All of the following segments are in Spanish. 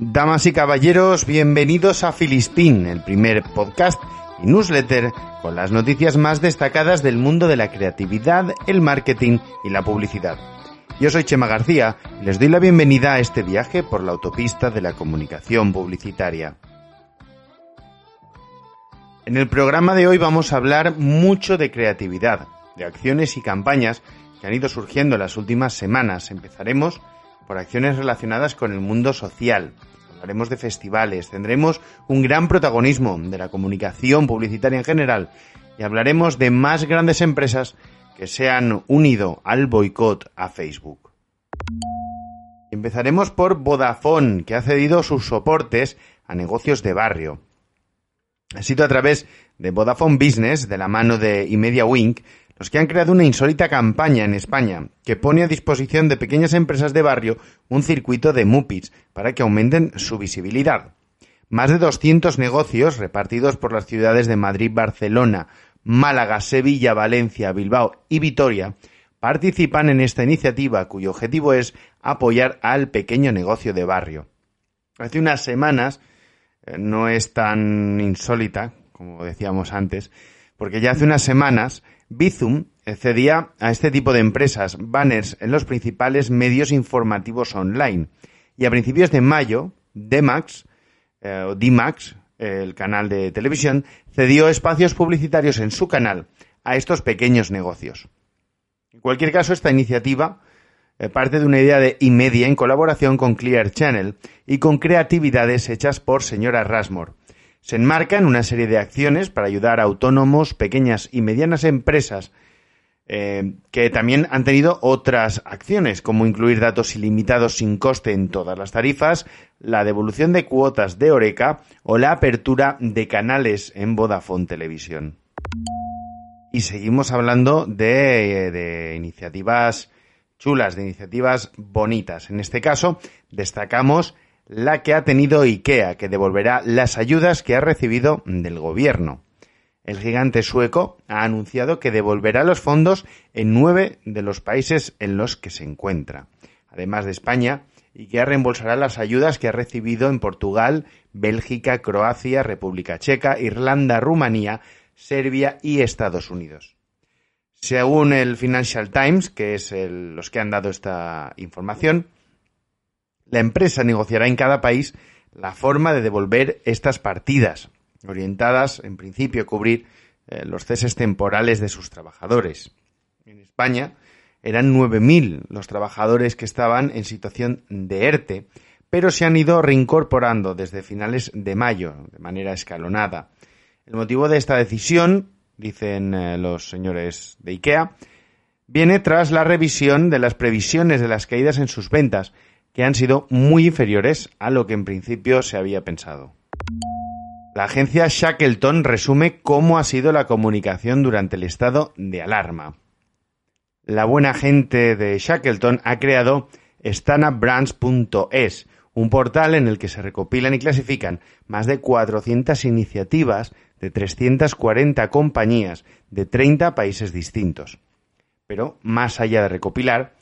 Damas y caballeros, bienvenidos a Filispín, el primer podcast y newsletter con las noticias más destacadas del mundo de la creatividad, el marketing y la publicidad. Yo soy Chema García y les doy la bienvenida a este viaje por la autopista de la comunicación publicitaria. En el programa de hoy vamos a hablar mucho de creatividad, de acciones y campañas que han ido surgiendo en las últimas semanas. Empezaremos por acciones relacionadas con el mundo social, hablaremos de festivales, tendremos un gran protagonismo de la comunicación publicitaria en general y hablaremos de más grandes empresas que se han unido al boicot a Facebook. Empezaremos por Vodafone, que ha cedido sus soportes a negocios de barrio. Ha sido a través de Vodafone Business, de la mano de Imedia Wink, los que han creado una insólita campaña en España que pone a disposición de pequeñas empresas de barrio un circuito de MUPIs para que aumenten su visibilidad. Más de 200 negocios repartidos por las ciudades de Madrid, Barcelona, Málaga, Sevilla, Valencia, Bilbao y Vitoria participan en esta iniciativa cuyo objetivo es apoyar al pequeño negocio de barrio. Hace unas semanas, eh, no es tan insólita, como decíamos antes, porque ya hace unas semanas Bizum cedía a este tipo de empresas banners en los principales medios informativos online. Y a principios de mayo, DMAX, eh, o DMAX, el canal de televisión, cedió espacios publicitarios en su canal a estos pequeños negocios. En cualquier caso, esta iniciativa eh, parte de una idea de Imedia en colaboración con Clear Channel y con creatividades hechas por señora Rasmore, se enmarca en una serie de acciones para ayudar a autónomos, pequeñas y medianas empresas eh, que también han tenido otras acciones, como incluir datos ilimitados sin coste en todas las tarifas, la devolución de cuotas de Oreca o la apertura de canales en Vodafone Televisión. Y seguimos hablando de, de iniciativas chulas, de iniciativas bonitas. En este caso, destacamos la que ha tenido IKEA, que devolverá las ayudas que ha recibido del gobierno. El gigante sueco ha anunciado que devolverá los fondos en nueve de los países en los que se encuentra. Además de España, IKEA reembolsará las ayudas que ha recibido en Portugal, Bélgica, Croacia, República Checa, Irlanda, Rumanía, Serbia y Estados Unidos. Según el Financial Times, que es los que han dado esta información, la empresa negociará en cada país la forma de devolver estas partidas, orientadas en principio a cubrir eh, los ceses temporales de sus trabajadores. En España eran 9.000 los trabajadores que estaban en situación de ERTE, pero se han ido reincorporando desde finales de mayo, de manera escalonada. El motivo de esta decisión, dicen eh, los señores de IKEA, viene tras la revisión de las previsiones de las caídas en sus ventas, que han sido muy inferiores a lo que en principio se había pensado. La agencia Shackleton resume cómo ha sido la comunicación durante el estado de alarma. La buena gente de Shackleton ha creado stanupbrands.es, un portal en el que se recopilan y clasifican más de 400 iniciativas de 340 compañías de 30 países distintos. Pero más allá de recopilar,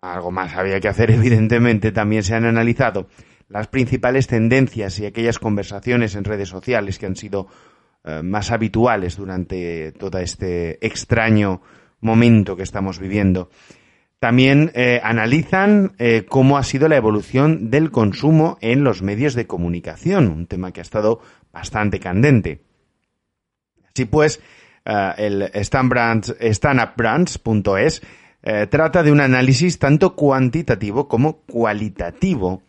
algo más había que hacer, evidentemente, también se han analizado las principales tendencias y aquellas conversaciones en redes sociales que han sido eh, más habituales durante todo este extraño momento que estamos viviendo. También eh, analizan eh, cómo ha sido la evolución del consumo en los medios de comunicación, un tema que ha estado bastante candente. Así pues, el standupbrands.es eh, trata de un análisis tanto cuantitativo como cualitativo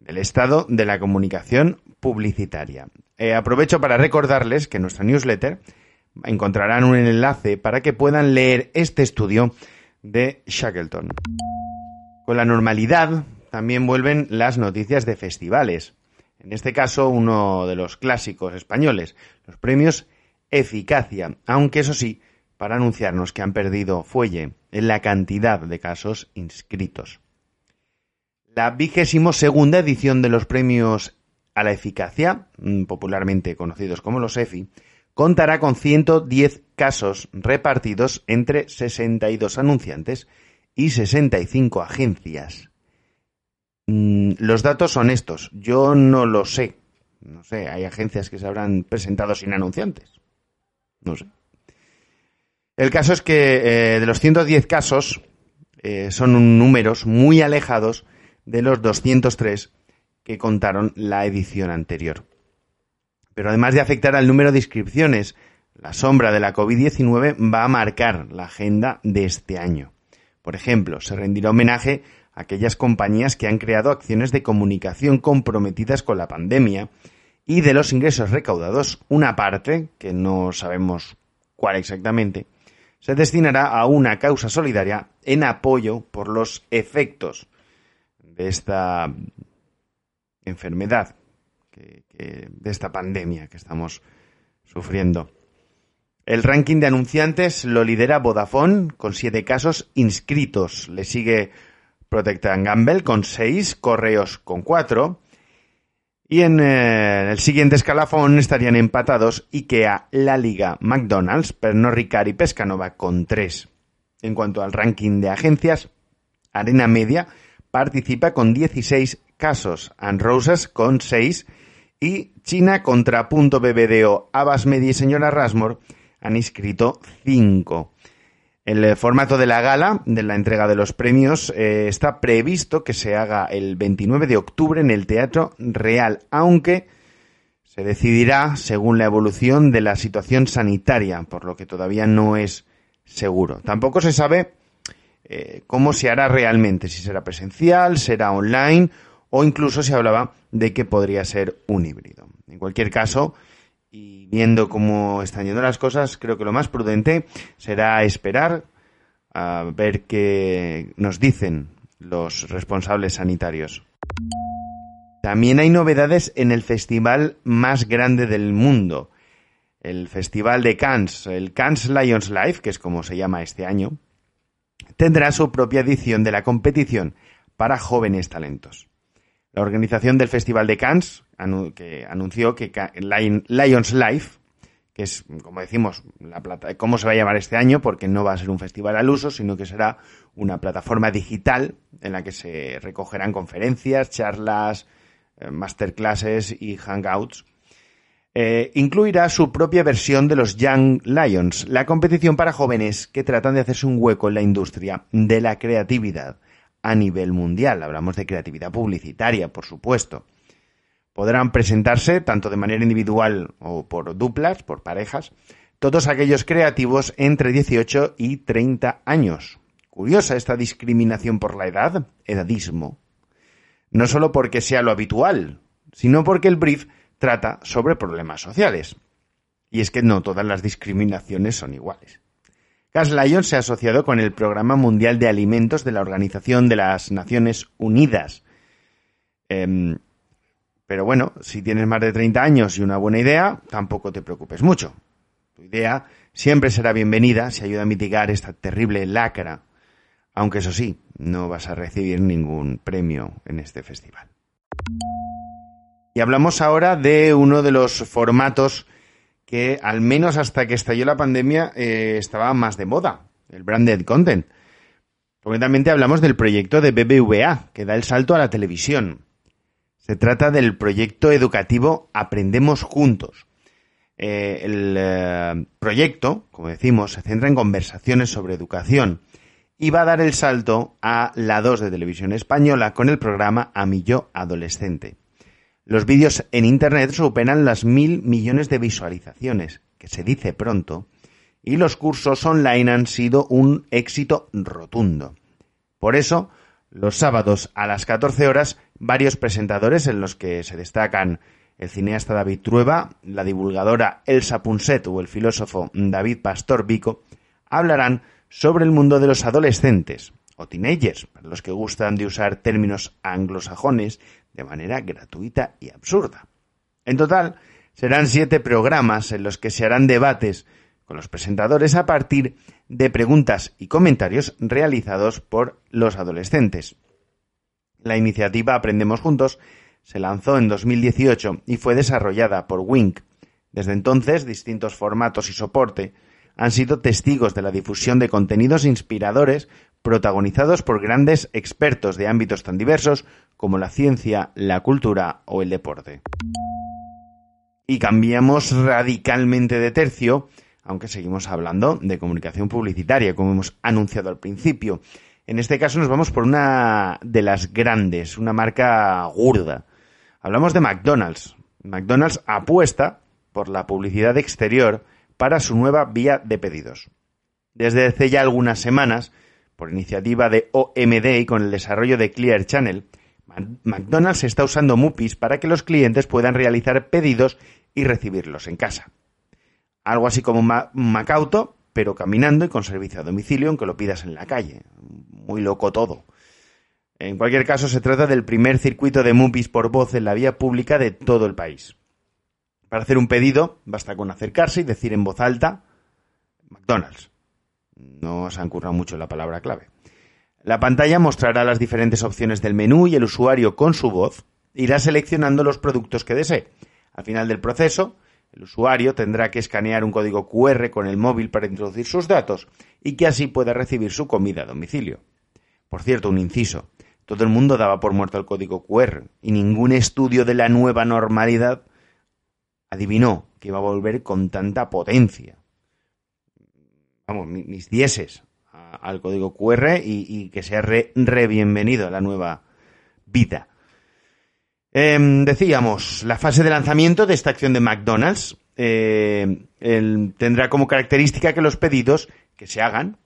del estado de la comunicación publicitaria. Eh, aprovecho para recordarles que en nuestra newsletter encontrarán un enlace para que puedan leer este estudio de Shackleton. Con la normalidad también vuelven las noticias de festivales. En este caso, uno de los clásicos españoles, los premios Eficacia, aunque eso sí, para anunciarnos que han perdido fuelle en la cantidad de casos inscritos. La vigésimo segunda edición de los premios a la eficacia, mm, popularmente conocidos como los EFI, contará con 110 casos repartidos entre 62 anunciantes y 65 agencias. mm, los datos son estos. Yo no lo sé. No sé, hay agencias que se habrán presentado sin anunciantes. No sé. El caso es que eh, de los 110 casos eh, son números muy alejados de los 203 que contaron la edición anterior. Pero además de afectar al número de inscripciones, la sombra de la COVID-19 va a marcar la agenda de este año. Por ejemplo, se rendirá homenaje a aquellas compañías que han creado acciones de comunicación comprometidas con la pandemia y de los ingresos recaudados, una parte, que no sabemos cuál exactamente, se destinará a una causa solidaria en apoyo por los efectos de esta enfermedad, de esta pandemia que estamos sufriendo. El ranking de anunciantes lo lidera Vodafone con siete casos inscritos. Le sigue Protecta Gamble con seis, Correos con cuatro, y en eh, el siguiente escalafón estarían empatados IKEA, La Liga, McDonald's, Pernod Ricard y Pescanova con tres. En cuanto al ranking de agencias, Arena Media participa con 16 casos, And Roses con 6 y China contra Punto BBDO, Abbas Media y Señora Rasmore han inscrito 5. El eh, formato de la gala, de la entrega de los premios, eh, está previsto que se haga el 29 de octubre en el Teatro Real, aunque se decidirá según la evolución de la situación sanitaria, por lo que todavía no es seguro. Tampoco se sabe eh, cómo se hará realmente, si será presencial, será online o incluso se hablaba de que podría ser un híbrido. En cualquier caso, y viendo cómo están yendo las cosas, creo que lo más prudente será esperar a ver qué nos dicen los responsables sanitarios. También hay novedades en el festival más grande del mundo, el Festival de Cannes, el Cannes Lions Live, que es como se llama este año, tendrá su propia edición de la competición para jóvenes talentos. La organización del Festival de Cannes que anunció que Lions Life, que es, como decimos, la plata, cómo se va a llamar este año, porque no va a ser un festival al uso, sino que será una plataforma digital en la que se recogerán conferencias, charlas, eh, masterclasses y hangouts. Eh, incluirá su propia versión de los Young Lions, la competición para jóvenes que tratan de hacerse un hueco en la industria de la creatividad a nivel mundial. Hablamos de creatividad publicitaria, por supuesto. Podrán presentarse tanto de manera individual o por duplas, por parejas, todos aquellos creativos entre 18 y 30 años. Curiosa esta discriminación por la edad, edadismo. No solo porque sea lo habitual, sino porque el brief trata sobre problemas sociales. Y es que no todas las discriminaciones son iguales. Cas Lion se ha asociado con el Programa Mundial de Alimentos de la Organización de las Naciones Unidas. Em, pero bueno, si tienes más de 30 años y una buena idea, tampoco te preocupes mucho. Tu idea siempre será bienvenida si ayuda a mitigar esta terrible lacra, aunque eso sí, no vas a recibir ningún premio en este festival. Y hablamos ahora de uno de los formatos que al menos hasta que estalló la pandemia eh, estaba más de moda, el branded content. Concretamente hablamos del proyecto de BBVA, que da el salto a la televisión. Se trata del proyecto educativo Aprendemos Juntos. Eh, el eh, proyecto, como decimos, se centra en conversaciones sobre educación y va a dar el salto a la 2 de televisión española con el programa Amillo Adolescente. Los vídeos en Internet superan las mil millones de visualizaciones, que se dice pronto, y los cursos online han sido un éxito rotundo. Por eso, los sábados a las 14 horas, varios presentadores en los que se destacan el cineasta David Trueba, la divulgadora Elsa Punset o el filósofo David Pastor Vico, hablarán sobre el mundo de los adolescentes o teenagers, para los que gustan de usar términos anglosajones de manera gratuita y absurda. En total, serán siete programas en los que se harán debates con los presentadores a partir de preguntas y comentarios realizados por los adolescentes. La iniciativa Aprendemos Juntos se lanzó en 2018 y fue desarrollada por Wink. Desde entonces, distintos formatos y soporte han sido testigos de la difusión de contenidos inspiradores protagonizados por grandes expertos de ámbitos tan diversos como la ciencia, la cultura o el deporte. Y cambiamos radicalmente de tercio, aunque seguimos hablando de comunicación publicitaria, como hemos anunciado al principio. En este caso nos vamos por una de las grandes, una marca gorda. Hablamos de McDonald's. McDonald's apuesta por la publicidad exterior para su nueva vía de pedidos. Desde hace ya algunas semanas, por iniciativa de OMD y con el desarrollo de Clear Channel, McDonald's está usando Mupis para que los clientes puedan realizar pedidos y recibirlos en casa. Algo así como un Macauto, pero caminando y con servicio a domicilio, aunque lo pidas en la calle. Muy loco todo. En cualquier caso, se trata del primer circuito de Mupis por voz en la vía pública de todo el país. Para hacer un pedido, basta con acercarse y decir en voz alta McDonald's. No se han currado mucho la palabra clave. La pantalla mostrará las diferentes opciones del menú y el usuario con su voz irá seleccionando los productos que desee. Al final del proceso, el usuario tendrá que escanear un código QR con el móvil para introducir sus datos y que así pueda recibir su comida a domicilio. Por cierto, un inciso. Todo el mundo daba por muerto el código QR y ningún estudio de la nueva normalidad adivinó que iba a volver con tanta potencia. Vamos, mis dieces al código QR y, que sea re, bienvenido a la nueva vida. Em, decíamos, la fase de lanzamiento de esta acción de McDonald's eh, tendrá como característica que los pedidos que se hagan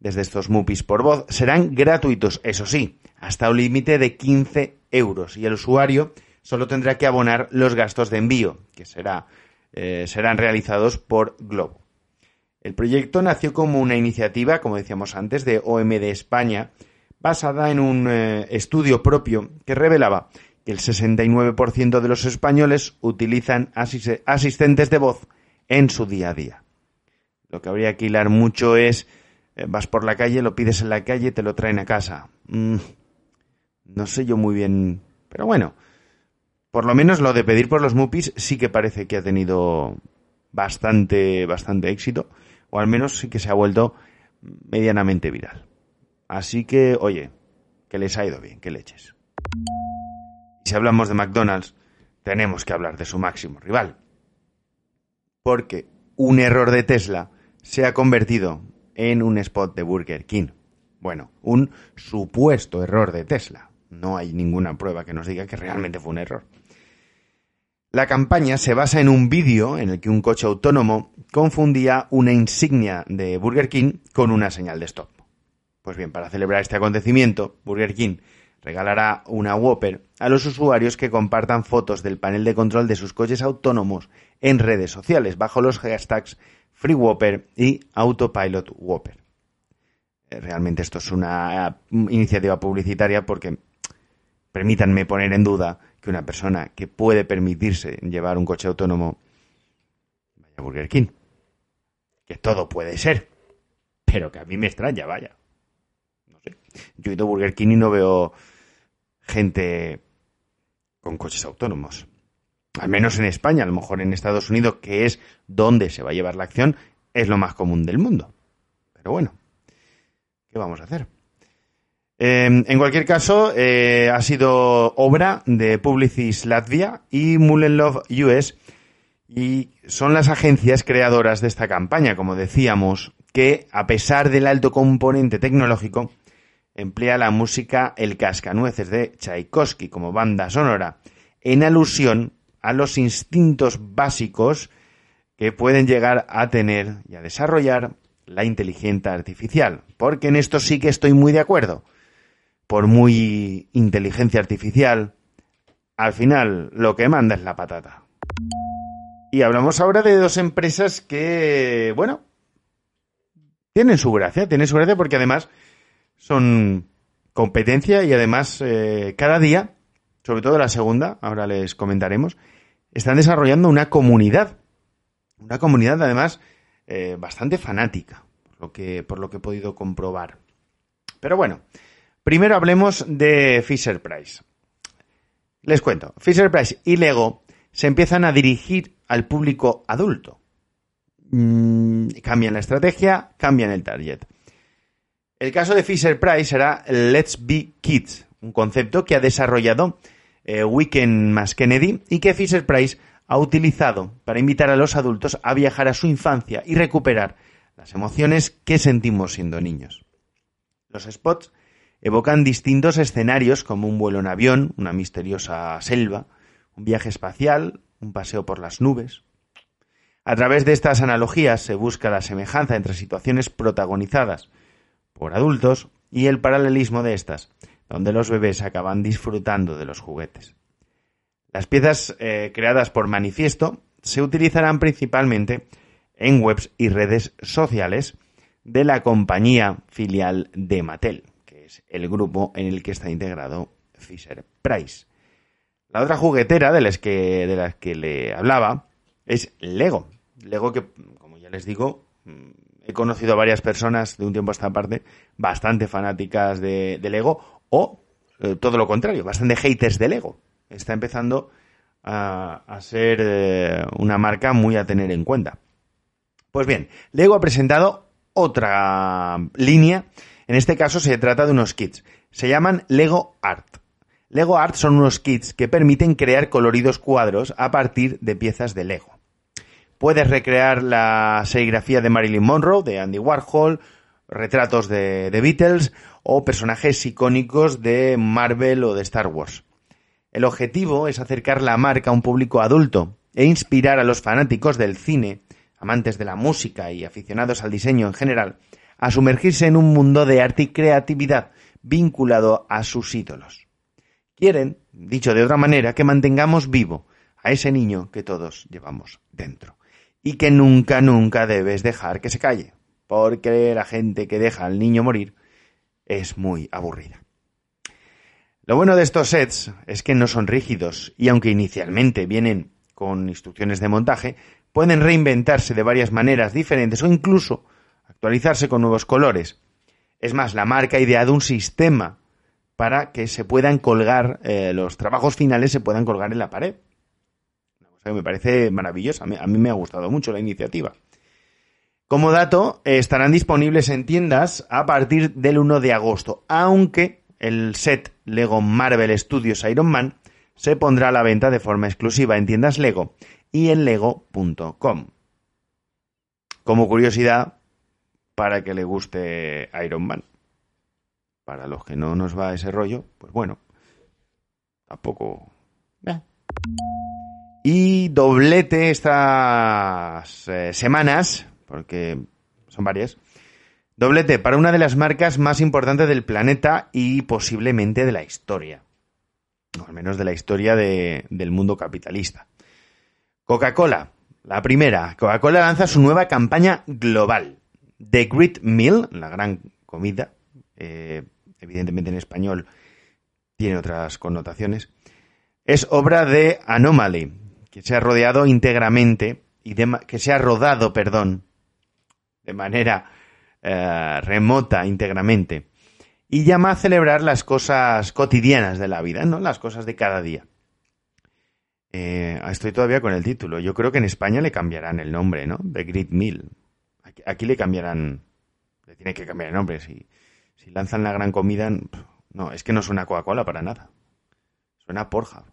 desde estos MUPIs por voz serán gratuitos, eso sí, hasta un límite de 15 euros y el usuario solo tendrá que abonar los gastos de envío, que será, eh, serán realizados por Globo. El proyecto nació como una iniciativa, como decíamos antes, de OMD España, basada en un eh, estudio propio que revelaba que el 69% de los españoles utilizan asistentes de voz en su día a día. Lo que habría que hilar mucho es, eh, vas por la calle, lo pides en la calle, te lo traen a casa. Mm, no sé yo muy bien, pero bueno, por lo menos lo de pedir por los MUPIs sí que parece que ha tenido bastante, bastante éxito, o al menos sí que se ha vuelto medianamente viral. Así que, oye, que les ha ido bien, que leches. Si hablamos de McDonald's, tenemos que hablar de su máximo rival. Porque un error de Tesla se ha convertido en un spot de Burger King. Bueno, un supuesto error de Tesla. No hay ninguna prueba que nos diga que realmente fue un error. La campaña se basa en un vídeo en el que un coche autónomo confundía una insignia de Burger King con una señal de stop. Pues bien, para celebrar este acontecimiento, Burger King regalará una Whopper a los usuarios que compartan fotos del panel de control de sus coches autónomos en redes sociales bajo los hashtags Free Whopper y Autopilot Whopper. Eh, realmente esto es una iniciativa publicitaria porque permítanme poner en duda que una persona que puede permitirse llevar un coche autónomo vaya a Burger King. Que todo puede ser, pero que a mí me extraña, vaya. No sé. Yo he ido a Burger King y no veo gente con coches autónomos. Al menos en España, a lo mejor en Estados Unidos, que es donde se va a llevar la acción, es lo más común del mundo. Pero bueno, ¿qué vamos a hacer? Em, en cualquier caso, eh, ha sido obra de Publicis Latvia y Mullenlove US y son las agencias creadoras de esta campaña, como decíamos, que a pesar del alto componente tecnológico, emplea la música El Cascanueces de Tchaikovsky como banda sonora, en alusión a los instintos básicos que pueden llegar a tener y a desarrollar la inteligencia artificial. Porque en esto sí que estoy muy de acuerdo por muy inteligencia artificial, al final lo que manda es la patata. Y hablamos ahora de dos empresas que, bueno, tienen su gracia, tienen su gracia porque además son competencia y además eh, cada día, sobre todo la segunda, ahora les comentaremos, están desarrollando una comunidad, una comunidad además eh, bastante fanática, lo, que, por lo que he podido comprobar. Pero bueno, Primero hablemos de Fisher Price. Les cuento, Fisher Price y Lego se empiezan a dirigir al público adulto. Mm, cambian la estrategia, cambian el target. El caso de Fisher Price será Let's Be Kids, un concepto que ha desarrollado eh, Weekend más Kennedy y que Fisher Price ha utilizado para invitar a los adultos a viajar a su infancia y recuperar las emociones que sentimos siendo niños. Los spots evocan distintos escenarios como un vuelo en avión, una misteriosa selva, un viaje espacial, un paseo por las nubes. A través de estas analogías se busca la semejanza entre situaciones protagonizadas por adultos y el paralelismo de estas, donde los bebés acaban disfrutando de los juguetes. Las piezas eh, creadas por Manifiesto se utilizarán principalmente en webs y redes sociales de la compañía filial de Mattel, el grupo en el que está integrado Fisher Price. La otra juguetera de las que, de las que le hablaba es Lego. Lego que, como ya les digo, mm, he conocido a varias personas de un tiempo a esta parte bastante fanáticas de, Lego o eh, todo lo contrario, bastante haters de Lego. Está empezando a, ser eh, una marca muy a tener en cuenta. Pues bien, Lego ha presentado otra línea. En este caso se trata de unos kits. Se llaman Lego Art. Lego Art son unos kits que permiten crear coloridos cuadros a partir de piezas de Lego. Puedes recrear la serigrafía de Marilyn Monroe, de Andy Warhol, retratos de, The Beatles o personajes icónicos de Marvel o de Star Wars. El objetivo es acercar la marca a un público adulto e inspirar a los fanáticos del cine, amantes de la música y aficionados al diseño en general, a sumergirse en un mundo de arte y creatividad vinculado a sus ídolos. Quieren, dicho de otra manera, que mantengamos vivo a ese niño que todos llevamos dentro. Y que nunca, nunca debes dejar que se calle, porque la gente que deja al niño morir es muy aburrida. Lo bueno de estos sets es que no son rígidos y aunque inicialmente vienen con instrucciones de montaje, pueden reinventarse de varias maneras diferentes o incluso actualizarse con nuevos colores. Es más, la marca ha ideado un sistema para que se puedan colgar, eh, los trabajos finales se puedan colgar en la pared. Una cosa que me parece maravillosa. A mí, me ha gustado mucho la iniciativa. Como dato, estarán disponibles en tiendas a partir del 1 de agosto, aunque el set Lego Marvel Studios Iron Man se pondrá a la venta de forma exclusiva en tiendas Lego y en lego.com. Como curiosidad, para que le guste Iron Man para los que no nos va ese rollo, pues bueno, tampoco... Y doblete estas eh, semanas, porque son varias, doblete para una de las marcas más importantes del planeta y posiblemente de la historia, o al menos de la historia del mundo capitalista. Coca-Cola, la primera. Coca-Cola lanza su nueva campaña global. The Great Meal, la gran comida, eh, evidentemente en español tiene otras connotaciones, es obra de Anomaly, que se ha rodeado íntegramente y que se ha rodado, perdón, de manera eh, remota íntegramente y llama a celebrar las cosas cotidianas de la vida, ¿no? Las cosas de cada día. Eh, estoy todavía con el título. Yo creo que en España le cambiarán el nombre, ¿no? De Grid Mill. Aquí, le cambiarán. Le tiene que cambiar el nombre. Si, si lanzan la gran comida, no, es que no suena Coca-Cola para nada. Suena Porja.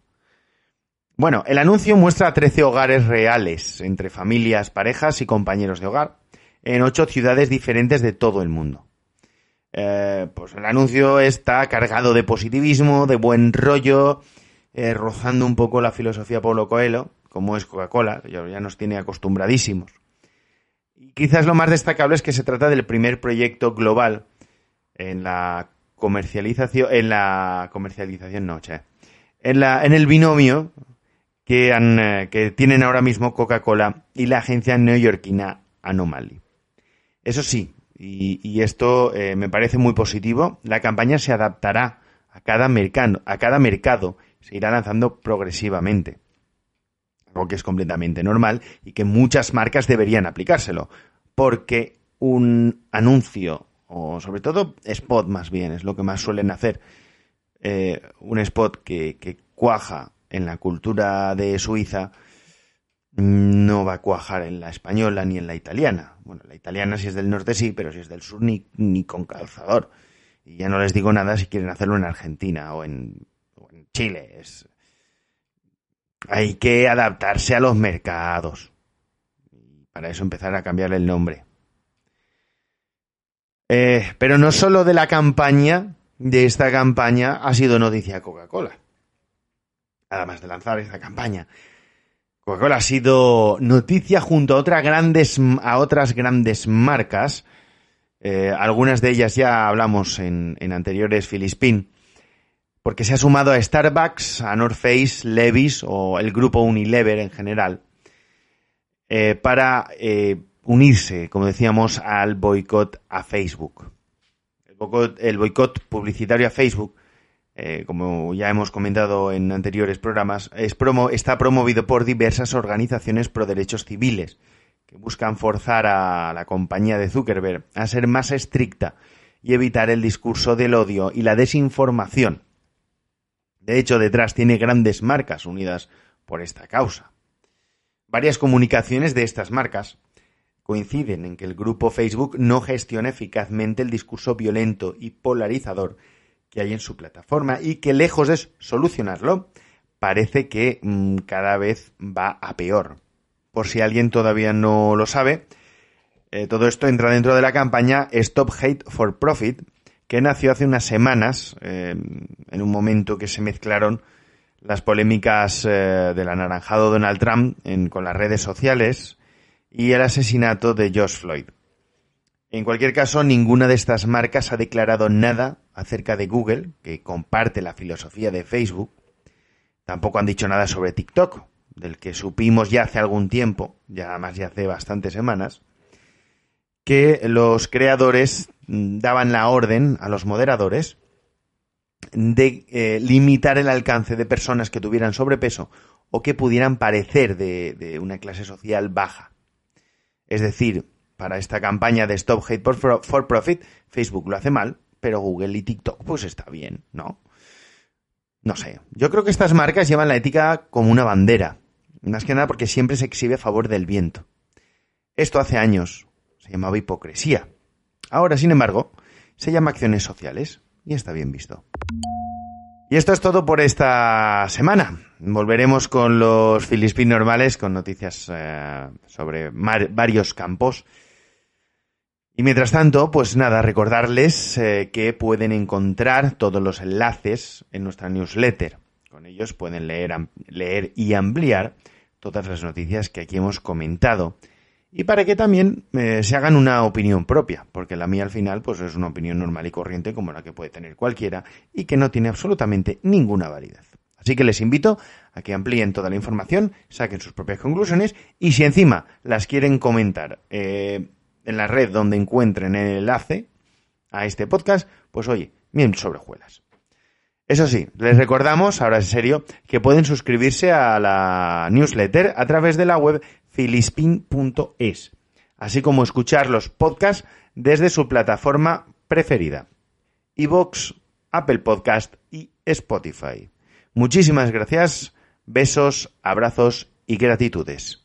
Bueno, el anuncio muestra 13 hogares reales entre familias, parejas y compañeros de hogar en ocho ciudades diferentes de todo el mundo. Eh, pues el anuncio está cargado de positivismo, de buen rollo, eh, rozando un poco la filosofía Pablo Coelho, como es Coca-Cola, ya nos tiene acostumbradísimos. Y quizás lo más destacable es que se trata del primer proyecto global en la comercialización, en la comercialización no, en la, en el binomio que, han, eh, que tienen ahora mismo Coca-Cola y la agencia neoyorquina Anomaly. Eso sí, y, esto eh, me parece muy positivo, la campaña se adaptará a cada mercado, a cada mercado, se irá lanzando progresivamente. Que es completamente normal y que muchas marcas deberían aplicárselo, porque un anuncio o sobre todo spot más bien, es lo que más suelen hacer. Eh, un spot que, cuaja en la cultura de Suiza, no va a cuajar en la española ni en la italiana. Bueno, la italiana si es del norte sí, pero si es del sur ni, ni con calzador. Y ya no les digo nada si quieren hacerlo en Argentina o en, en Chile. Es... Hay que adaptarse a los mercados. Para eso empezar a cambiar el nombre. Eh, pero no solo de la campaña, de esta campaña ha sido noticia Coca-Cola. Además de lanzar esta campaña. Coca-Cola ha sido noticia junto a otras grandes, a otras grandes marcas. Eh, algunas de ellas ya hablamos en, anteriores Filispin. Porque se ha sumado a Starbucks, a North Face, Levis o el grupo Unilever en general. Eh, para eh, unirse, como decíamos, al boicot a Facebook. El boicot, publicitario a Facebook, eh, como ya hemos comentado en anteriores programas, está promovido por diversas organizaciones pro derechos civiles que buscan forzar a la compañía de Zuckerberg a ser más estricta y evitar el discurso del odio y la desinformación. De hecho, detrás tiene grandes marcas unidas por esta causa. Varias comunicaciones de estas marcas coinciden en que el grupo Facebook no gestiona eficazmente el discurso violento y polarizador que hay en su plataforma y que lejos de solucionarlo, parece que mm, cada vez va a peor. Por si alguien todavía no lo sabe, eh, todo esto entra dentro de la campaña Stop Hate for Profit, que nació hace unas semanas, eh, en un momento que se mezclaron las polémicas eh, del anaranjado Donald Trump con las redes sociales, y el asesinato de Josh Floyd. En cualquier caso, ninguna de estas marcas ha declarado nada acerca de Google, que comparte la filosofía de Facebook. Tampoco han dicho nada sobre TikTok, del que supimos ya hace algún tiempo, ya más ya hace bastantes semanas, que los creadores daban la orden a los moderadores de eh, limitar el alcance de personas que tuvieran sobrepeso o que pudieran parecer de una clase social baja. Es decir, para esta campaña de Stop Hate for Profit, Facebook lo hace mal, pero Google y TikTok pues está bien, ¿no? No sé, yo creo que estas marcas llevan la ética como una bandera, más que nada porque siempre se exhibe a favor del viento. Esto hace años se llamaba hipocresía. Ahora, sin embargo, se llama acciones sociales y está bien visto. Y esto es todo por esta semana. Volveremos con los Filispin normales, con noticias eh, sobre varios campos. Y mientras tanto, pues nada, recordarles eh, que pueden encontrar todos los enlaces en nuestra newsletter. Con ellos pueden leer, leer y ampliar todas las noticias que aquí hemos comentado y para que también eh, se hagan una opinión propia, porque la mía al final pues es una opinión normal y corriente como la que puede tener cualquiera y que no tiene absolutamente ninguna validez. Así que les invito a que amplíen toda la información, saquen sus propias conclusiones y si encima las quieren comentar eh, en la red donde encuentren el enlace a este podcast, pues oye, bien sobrejuelas. Eso sí, les recordamos, ahora en serio, que pueden suscribirse a la newsletter a través de la web filispin.es, así como escuchar los podcasts desde su plataforma preferida, iVoox, Apple Podcast y Spotify. Muchísimas gracias, besos, abrazos y gratitudes.